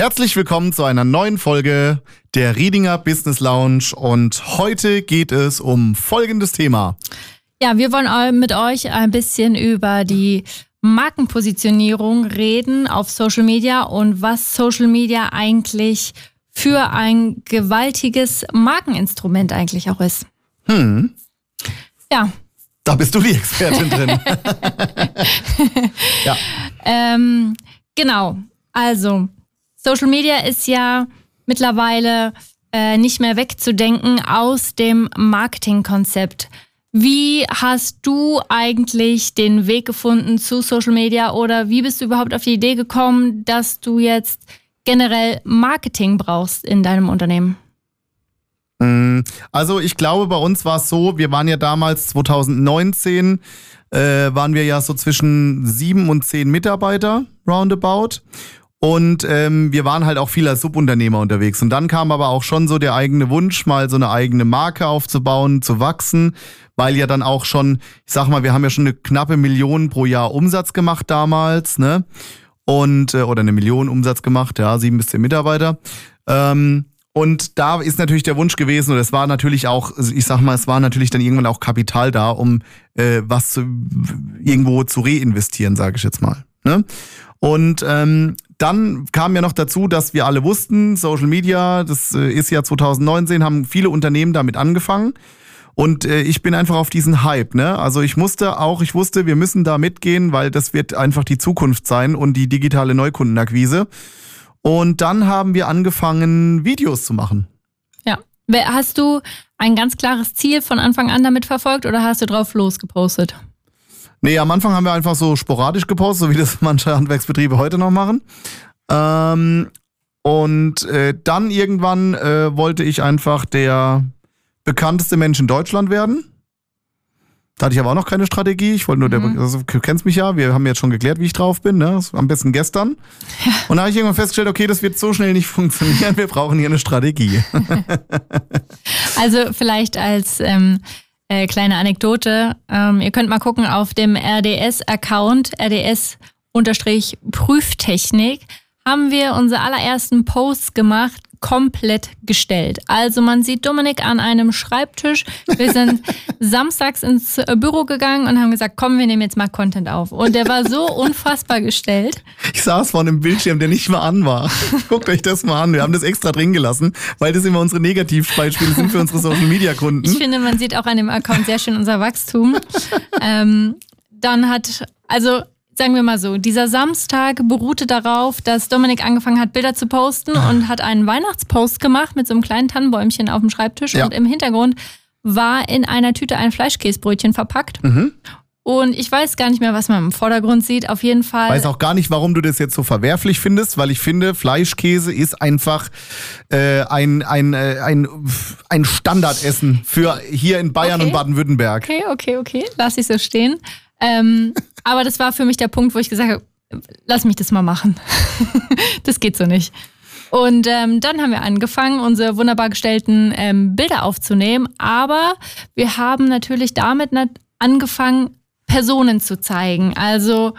Herzlich willkommen zu einer neuen Folge der Riedinger Business Lounge und heute geht es um folgendes Thema. Ja, wir wollen mit euch ein bisschen über die Markenpositionierung reden auf Social Media und was Social Media eigentlich für ein gewaltiges Markeninstrument eigentlich auch ist. Hm. Ja. Da bist du die Expertin drin. ja. Ähm, genau. Also, Social Media ist ja mittlerweile äh, nicht mehr wegzudenken aus dem Marketingkonzept. Wie hast du eigentlich den Weg gefunden zu Social Media oder wie bist du überhaupt auf die Idee gekommen, dass du jetzt generell Marketing brauchst in deinem Unternehmen? Mm, also ich glaube, bei uns war es so, wir waren ja damals 2019, äh, waren wir ja so zwischen sieben und zehn Mitarbeiter roundabout. Und ähm, wir waren halt auch viel als Subunternehmer unterwegs. Und dann kam aber auch schon so der eigene Wunsch, mal so eine eigene Marke aufzubauen, zu wachsen, weil ja dann auch schon, ich sag mal, wir haben ja schon eine knappe Million pro Jahr Umsatz gemacht damals, ne? Und, äh, oder eine Million Umsatz gemacht, ja, sieben bis zehn Mitarbeiter. Ähm, und da ist natürlich der Wunsch gewesen, und es war natürlich auch, ich sag mal, es war natürlich dann irgendwann auch Kapital da, um äh, was zu, irgendwo zu reinvestieren, sage ich jetzt mal. Ne? Und ähm, dann kam ja noch dazu, dass wir alle wussten, Social Media, das äh, ist ja 2019, haben viele Unternehmen damit angefangen. Und äh, ich bin einfach auf diesen Hype, ne? Also ich musste auch, ich wusste, wir müssen da mitgehen, weil das wird einfach die Zukunft sein und die digitale Neukundenakquise. Und dann haben wir angefangen, Videos zu machen. Ja. Hast du ein ganz klares Ziel von Anfang an damit verfolgt oder hast du drauf losgepostet? Nee, am Anfang haben wir einfach so sporadisch gepostet, so wie das manche Handwerksbetriebe heute noch machen. Ähm, und äh, dann irgendwann äh, wollte ich einfach der bekannteste Mensch in Deutschland werden. Da hatte ich aber auch noch keine Strategie. Ich wollte nur, mhm. der, also, du kennst mich ja, wir haben jetzt schon geklärt, wie ich drauf bin, ne? Am besten gestern. Ja. Und da habe ich irgendwann festgestellt, okay, das wird so schnell nicht funktionieren, wir brauchen hier eine Strategie. also vielleicht als ähm, äh, kleine Anekdote. Ähm, ihr könnt mal gucken auf dem RDS-Account, RDS-Prüftechnik, haben wir unsere allerersten Posts gemacht komplett gestellt. Also man sieht Dominik an einem Schreibtisch. Wir sind samstags ins äh, Büro gegangen und haben gesagt, komm, wir nehmen jetzt mal Content auf. Und der war so unfassbar gestellt. Ich saß vor einem Bildschirm, der nicht mal an war. Guckt euch das mal an. Wir haben das extra drin gelassen, weil das immer unsere Negativbeispiele sind für unsere Social Media Kunden. Ich finde, man sieht auch an dem Account sehr schön unser Wachstum. ähm, dann hat, also sagen wir mal so, dieser Samstag beruhte darauf, dass Dominik angefangen hat, Bilder zu posten ah. und hat einen Weihnachtspost gemacht mit so einem kleinen Tannenbäumchen auf dem Schreibtisch ja. und im Hintergrund war in einer Tüte ein Fleischkäsebrötchen verpackt. Mhm. Und ich weiß gar nicht mehr, was man im Vordergrund sieht. Auf jeden Fall. Weiß auch gar nicht, warum du das jetzt so verwerflich findest, weil ich finde, Fleischkäse ist einfach äh, ein, ein, äh, ein, ein Standardessen für hier in Bayern okay. und Baden-Württemberg. Okay, okay, okay. Lass ich so stehen. Ähm, aber das war für mich der Punkt, wo ich gesagt habe, lass mich das mal machen. das geht so nicht. Und ähm, dann haben wir angefangen, unsere wunderbar gestellten ähm, Bilder aufzunehmen. Aber wir haben natürlich damit angefangen, Personen zu zeigen. Also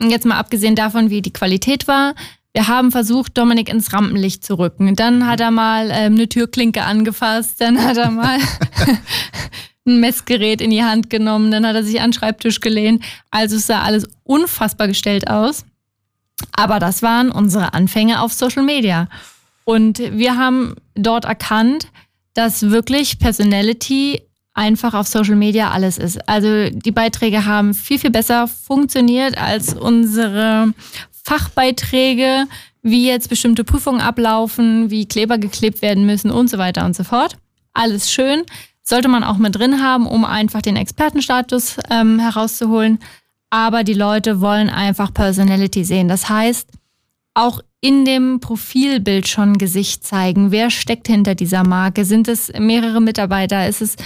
jetzt mal abgesehen davon, wie die Qualität war. Wir haben versucht, Dominik ins Rampenlicht zu rücken. Dann hat er mal ähm, eine Türklinke angefasst. Dann hat er mal ein Messgerät in die Hand genommen, dann hat er sich an den Schreibtisch gelehnt. Also sah alles unfassbar gestellt aus. Aber das waren unsere Anfänge auf Social Media. Und wir haben dort erkannt, dass wirklich Personality einfach auf Social Media alles ist. Also die Beiträge haben viel, viel besser funktioniert als unsere Fachbeiträge, wie jetzt bestimmte Prüfungen ablaufen, wie Kleber geklebt werden müssen und so weiter und so fort. Alles schön sollte man auch mit drin haben, um einfach den Expertenstatus ähm, herauszuholen. Aber die Leute wollen einfach Personality sehen. Das heißt, auch in dem Profilbild schon Gesicht zeigen. Wer steckt hinter dieser Marke? Sind es mehrere Mitarbeiter? Ist es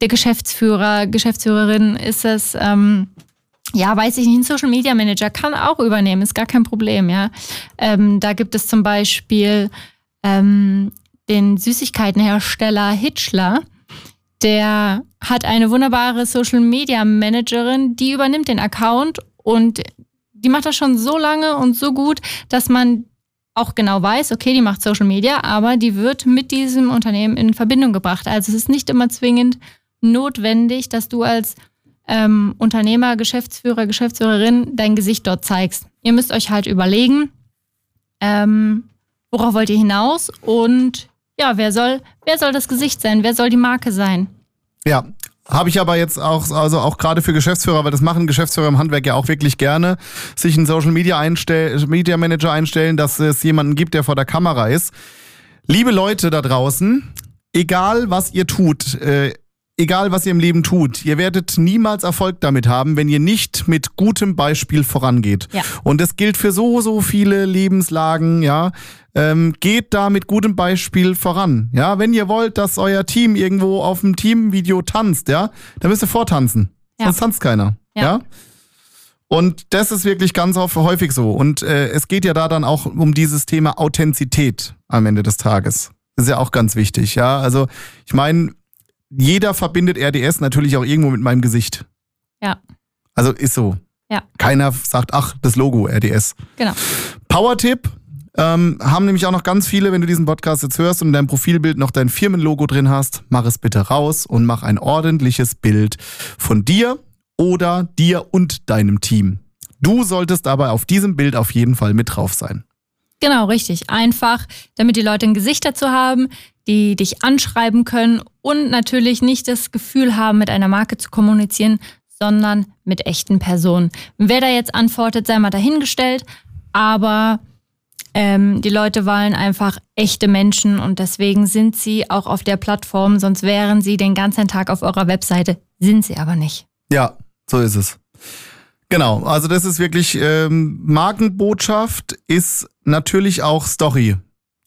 der Geschäftsführer, Geschäftsführerin? Ist es, ähm, ja, weiß ich nicht, ein Social Media Manager kann auch übernehmen, ist gar kein Problem, ja. Ähm, da gibt es zum Beispiel ähm, den Süßigkeitenhersteller Hitchler der hat eine wunderbare Social Media Managerin, die übernimmt den Account und die macht das schon so lange und so gut, dass man auch genau weiß, okay, die macht Social Media, aber die wird mit diesem Unternehmen in Verbindung gebracht. Also es ist nicht immer zwingend notwendig, dass du als ähm, Unternehmer, Geschäftsführer, Geschäftsführerin dein Gesicht dort zeigst. Ihr müsst euch halt überlegen, ähm, worauf wollt ihr hinaus und ja, wer soll, wer soll das Gesicht sein? Wer soll die Marke sein? Ja, habe ich aber jetzt auch, also auch gerade für Geschäftsführer, weil das machen Geschäftsführer im Handwerk ja auch wirklich gerne, sich einen Social Media, einstell, Media Manager einstellen, dass es jemanden gibt, der vor der Kamera ist. Liebe Leute da draußen, egal was ihr tut, äh, egal was ihr im Leben tut, ihr werdet niemals Erfolg damit haben, wenn ihr nicht mit gutem Beispiel vorangeht. Ja. Und das gilt für so, so viele Lebenslagen, ja. Ähm, geht da mit gutem Beispiel voran. Ja, wenn ihr wollt, dass euer Team irgendwo auf dem Teamvideo tanzt, ja, dann müsst ihr vortanzen. Ja. Sonst tanzt keiner. ja? ja? Und das ist wirklich ganz häufig so. Und äh, es geht ja da dann auch um dieses Thema Authentizität am Ende des Tages. Das ist ja auch ganz wichtig, ja. Also ich meine, jeder verbindet RDS natürlich auch irgendwo mit meinem Gesicht. Ja. Also ist so. Ja. Keiner sagt, ach, das Logo RDS. Genau. Power-Tipp. Ähm, haben nämlich auch noch ganz viele, wenn du diesen Podcast jetzt hörst und in deinem Profilbild noch dein Firmenlogo drin hast, mach es bitte raus und mach ein ordentliches Bild von dir oder dir und deinem Team. Du solltest aber auf diesem Bild auf jeden Fall mit drauf sein. Genau, richtig. Einfach, damit die Leute ein Gesicht dazu haben, die dich anschreiben können und natürlich nicht das Gefühl haben, mit einer Marke zu kommunizieren, sondern mit echten Personen. Wer da jetzt antwortet, sei mal dahingestellt, aber ähm, die Leute wollen einfach echte Menschen und deswegen sind sie auch auf der Plattform, sonst wären sie den ganzen Tag auf eurer Webseite, sind sie aber nicht. Ja, so ist es. Genau, also das ist wirklich ähm, Markenbotschaft ist natürlich auch Story.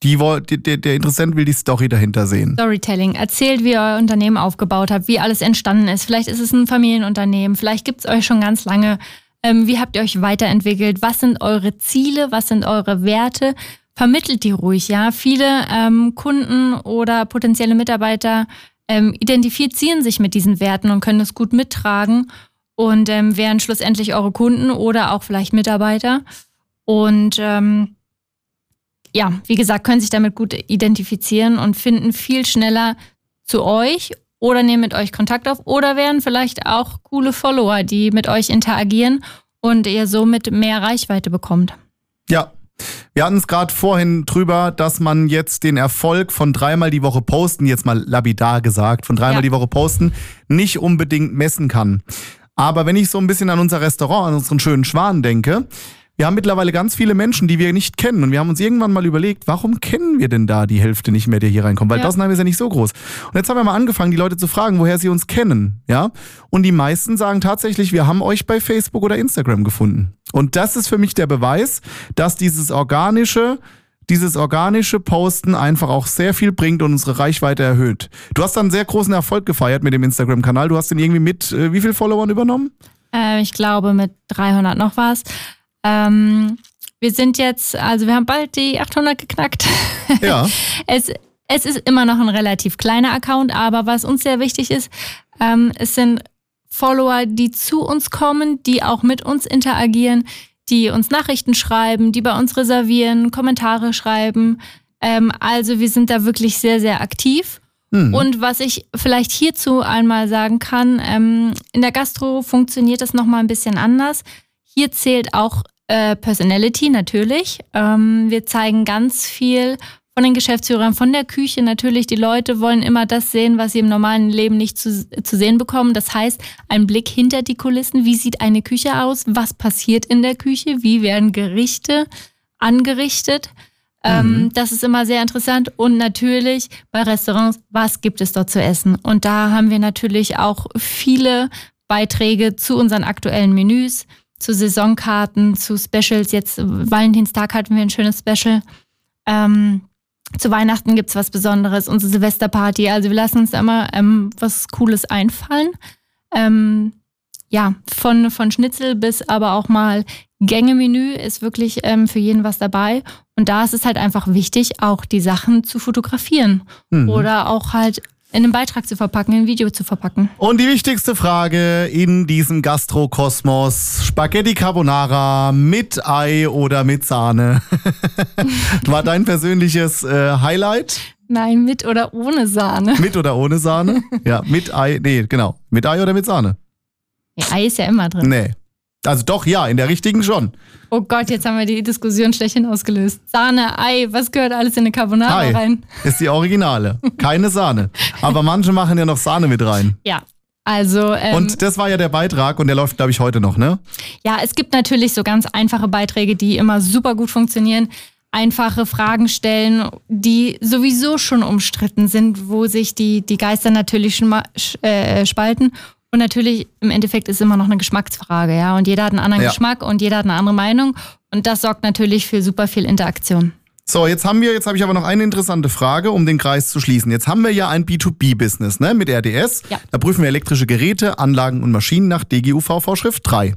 Die, die, der Interessent will die Story dahinter sehen. Storytelling. Erzählt, wie ihr euer Unternehmen aufgebaut habt, wie alles entstanden ist. Vielleicht ist es ein Familienunternehmen, vielleicht gibt es euch schon ganz lange. Ähm, wie habt ihr euch weiterentwickelt? Was sind eure Ziele? Was sind eure Werte? Vermittelt die ruhig, ja. Viele ähm, Kunden oder potenzielle Mitarbeiter ähm, identifizieren sich mit diesen Werten und können es gut mittragen und ähm, wären schlussendlich eure Kunden oder auch vielleicht Mitarbeiter. Und ähm, ja, wie gesagt, können sich damit gut identifizieren und finden viel schneller zu euch oder nehmen mit euch Kontakt auf oder wären vielleicht auch coole Follower, die mit euch interagieren und ihr somit mehr Reichweite bekommt. Ja. Wir hatten es gerade vorhin drüber, dass man jetzt den Erfolg von dreimal die Woche posten, jetzt mal lapidar gesagt, von dreimal ja. die Woche posten, nicht unbedingt messen kann. Aber wenn ich so ein bisschen an unser Restaurant, an unseren schönen Schwan denke, wir haben mittlerweile ganz viele Menschen, die wir nicht kennen. Und wir haben uns irgendwann mal überlegt, warum kennen wir denn da die Hälfte nicht mehr, der hier reinkommt? Weil ja. Dossenheim ist ja nicht so groß. Und jetzt haben wir mal angefangen, die Leute zu fragen, woher sie uns kennen. Ja? Und die meisten sagen tatsächlich, wir haben euch bei Facebook oder Instagram gefunden. Und das ist für mich der Beweis, dass dieses organische, dieses organische Posten einfach auch sehr viel bringt und unsere Reichweite erhöht. Du hast dann einen sehr großen Erfolg gefeiert mit dem Instagram-Kanal. Du hast den irgendwie mit äh, wie viel Followern übernommen? Äh, ich glaube mit 300 noch was. Ähm, wir sind jetzt, also wir haben bald die 800 geknackt. Ja. es, es ist immer noch ein relativ kleiner Account, aber was uns sehr wichtig ist, ähm, es sind Follower, die zu uns kommen, die auch mit uns interagieren, die uns Nachrichten schreiben, die bei uns reservieren, Kommentare schreiben. Ähm, also wir sind da wirklich sehr, sehr aktiv. Mhm. Und was ich vielleicht hierzu einmal sagen kann, ähm, in der Gastro funktioniert das nochmal ein bisschen anders. Hier zählt auch äh, Personality natürlich. Ähm, wir zeigen ganz viel von den Geschäftsführern, von der Küche natürlich. Die Leute wollen immer das sehen, was sie im normalen Leben nicht zu, zu sehen bekommen. Das heißt, ein Blick hinter die Kulissen. Wie sieht eine Küche aus? Was passiert in der Küche? Wie werden Gerichte angerichtet? Ähm, mhm. das ist immer sehr interessant. Und natürlich bei Restaurants, was gibt es dort zu essen? Und da haben wir natürlich auch viele Beiträge zu unseren aktuellen Menüs zu Saisonkarten, zu Specials. Jetzt Valentinstag hatten wir ein schönes Special. Ähm, zu Weihnachten gibt es was Besonderes, unsere Silvesterparty. Also wir lassen uns immer ähm, was Cooles einfallen. Ähm, ja, von, von Schnitzel bis aber auch mal Gängemenü ist wirklich ähm, für jeden was dabei. Und da ist es halt einfach wichtig, auch die Sachen zu fotografieren. Mhm. Oder auch halt in einen Beitrag zu verpacken, in ein Video zu verpacken. Und die wichtigste Frage in diesem Gastrokosmos: Spaghetti Carbonara mit Ei oder mit Sahne? War dein persönliches äh, Highlight? Nein, mit oder ohne Sahne. Mit oder ohne Sahne? Ja, mit Ei, nee, genau. Mit Ei oder mit Sahne? Ja, Ei ist ja immer drin. Nee. Also doch, ja, in der richtigen schon. Oh Gott, jetzt haben wir die Diskussion schlechthin ausgelöst. Sahne, Ei, was gehört alles in eine Carbonara Ei rein? ist die Originale. Keine Sahne. Aber manche machen ja noch Sahne mit rein. Ja. Also, ähm, Und das war ja der Beitrag und der läuft, glaube ich, heute noch, ne? ja, es gibt natürlich so ganz einfache Beiträge, die immer super gut funktionieren. Einfache Fragen stellen, die sowieso schon umstritten sind, wo sich die, die Geister natürlich schon mal äh, spalten. Und natürlich, im Endeffekt ist immer noch eine Geschmacksfrage, ja. Und jeder hat einen anderen Ja. Geschmack und jeder hat eine andere Meinung. Und das sorgt natürlich für super viel Interaktion. So, jetzt haben wir, jetzt habe ich aber noch eine interessante Frage, um den Kreis zu schließen. Jetzt haben wir ja ein B2B-Business, ne, mit RDS. Ja. Da prüfen wir elektrische Geräte, Anlagen und Maschinen nach DGUV-Vorschrift 3.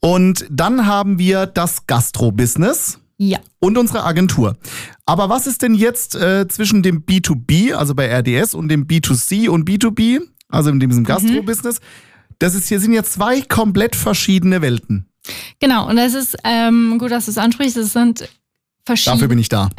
Und dann haben wir das Gastro-Business Ja. und unsere Agentur. Aber was ist denn jetzt äh, zwischen dem B2B, also bei RDS, und dem B2C und B2B, also in diesem Gastro-Business? Das ist, hier sind ja zwei komplett verschiedene Welten. Genau. Und es ist ähm, gut, dass du es ansprichst. Es sind verschiedene. Dafür bin ich da.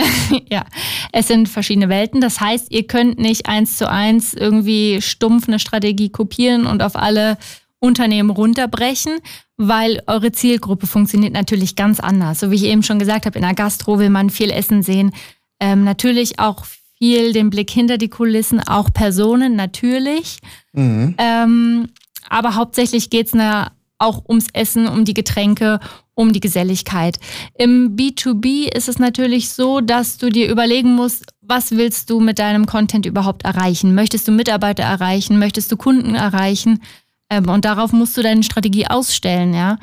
Ja, es sind verschiedene Welten. Das heißt, ihr könnt nicht eins zu eins irgendwie stumpf eine Strategie kopieren und auf alle Unternehmen runterbrechen, weil eure Zielgruppe funktioniert natürlich ganz anders. So wie ich eben schon gesagt habe, in der Gastro will man viel Essen sehen. Ähm, natürlich auch viel den Blick hinter die Kulissen, auch Personen natürlich. Mhm. Ähm, aber hauptsächlich geht's es auch ums Essen, um die Getränke, um die Geselligkeit. Im B2B ist es natürlich so, dass du dir überlegen musst, was willst du mit deinem Content überhaupt erreichen? Möchtest du Mitarbeiter erreichen? Möchtest du Kunden erreichen? Ähm, und darauf musst du deine Strategie ausstellen, ja.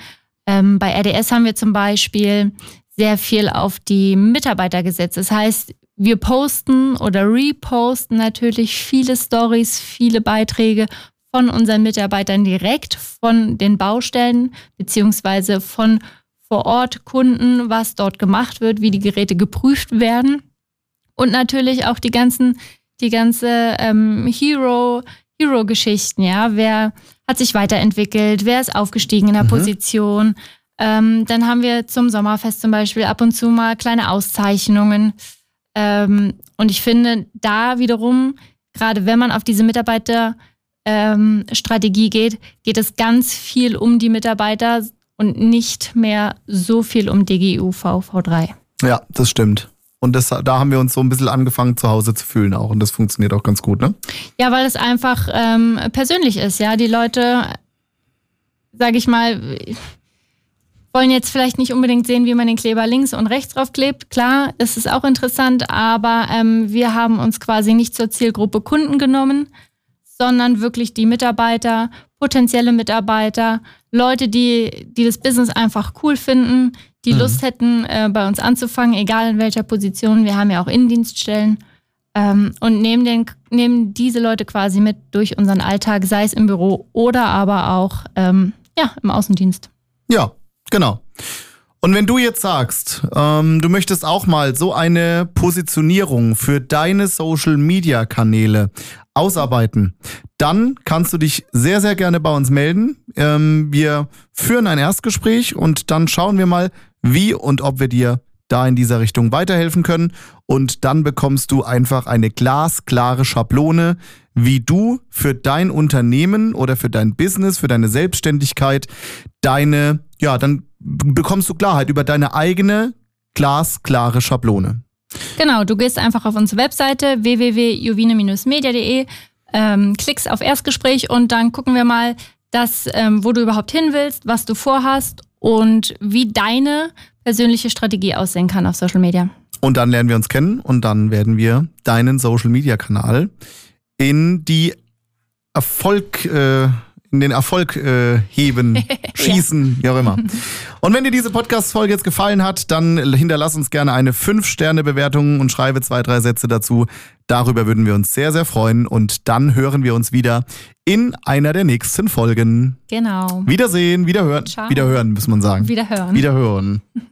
Ähm, bei RDS haben wir zum Beispiel sehr viel auf die Mitarbeiter gesetzt. Das heißt, wir posten oder reposten natürlich viele Stories, viele Beiträge von unseren Mitarbeitern direkt von den Baustellen beziehungsweise von vor Ort Kunden, was dort gemacht wird, wie die Geräte geprüft werden und natürlich auch die ganzen, die ganze ähm, Hero, Hero-Geschichten, ja, wer hat sich weiterentwickelt, wer ist aufgestiegen in der Position. Ähm, dann haben wir zum Sommerfest zum Beispiel ab und zu mal kleine Auszeichnungen. Ähm, und ich finde, da wiederum, gerade wenn man auf diese Mitarbeiterstrategie ähm, geht, geht es ganz viel um die Mitarbeiter und nicht mehr so viel um DGU VV3. Ja, das stimmt. Und das, da haben wir uns so ein bisschen angefangen, zu Hause zu fühlen auch. Und das funktioniert auch ganz gut, ne? Ja, weil es einfach ähm, persönlich ist, ja. Die Leute, sage ich mal, wollen jetzt vielleicht nicht unbedingt sehen, wie man den Kleber links und rechts drauf klebt. Klar, das ist auch interessant, aber ähm, wir haben uns quasi nicht zur Zielgruppe Kunden genommen, sondern wirklich die Mitarbeiter, potenzielle Mitarbeiter, Leute, die, die das Business einfach cool finden, die Mhm. Lust hätten, äh, bei uns anzufangen, egal in welcher Position. Wir haben ja auch Innendienststellen. Ähm, und nehmen, den, nehmen diese Leute quasi mit durch unseren Alltag, sei es im Büro oder aber auch ähm, ja, im Außendienst. Ja, genau. Und wenn du jetzt sagst, ähm, du möchtest auch mal so eine Positionierung für deine Social-Media-Kanäle ausarbeiten, dann kannst du dich sehr, sehr gerne bei uns melden. Ähm, wir führen ein Erstgespräch und dann schauen wir mal, wie und ob wir dir da in dieser Richtung weiterhelfen können. Und dann bekommst du einfach eine glasklare Schablone, wie du für dein Unternehmen oder für dein Business, für deine Selbstständigkeit, deine, ja, dann bekommst du Klarheit über deine eigene glasklare Schablone. Genau, du gehst einfach auf unsere Webseite www.juvine-media.de, ähm, klickst auf Erstgespräch und dann gucken wir mal, dass, ähm, wo du überhaupt hin willst, was du vorhast und wie deine persönliche Strategie aussehen kann auf Social Media. Und dann lernen wir uns kennen und dann werden wir deinen Social Media Kanal in die Erfolg, äh, in den Erfolg äh, heben, schießen, wie auch immer. Und wenn dir diese Podcast-Folge jetzt gefallen hat, dann hinterlass uns gerne eine 5-Sterne-Bewertung und schreibe zwei, drei Sätze dazu. Darüber würden wir uns sehr, sehr freuen. Und dann hören wir uns wieder in einer der nächsten Folgen. Genau. Wiedersehen, wiederhören. Ciao. Wiederhören, muss man sagen. Wiederhören. Wiederhören.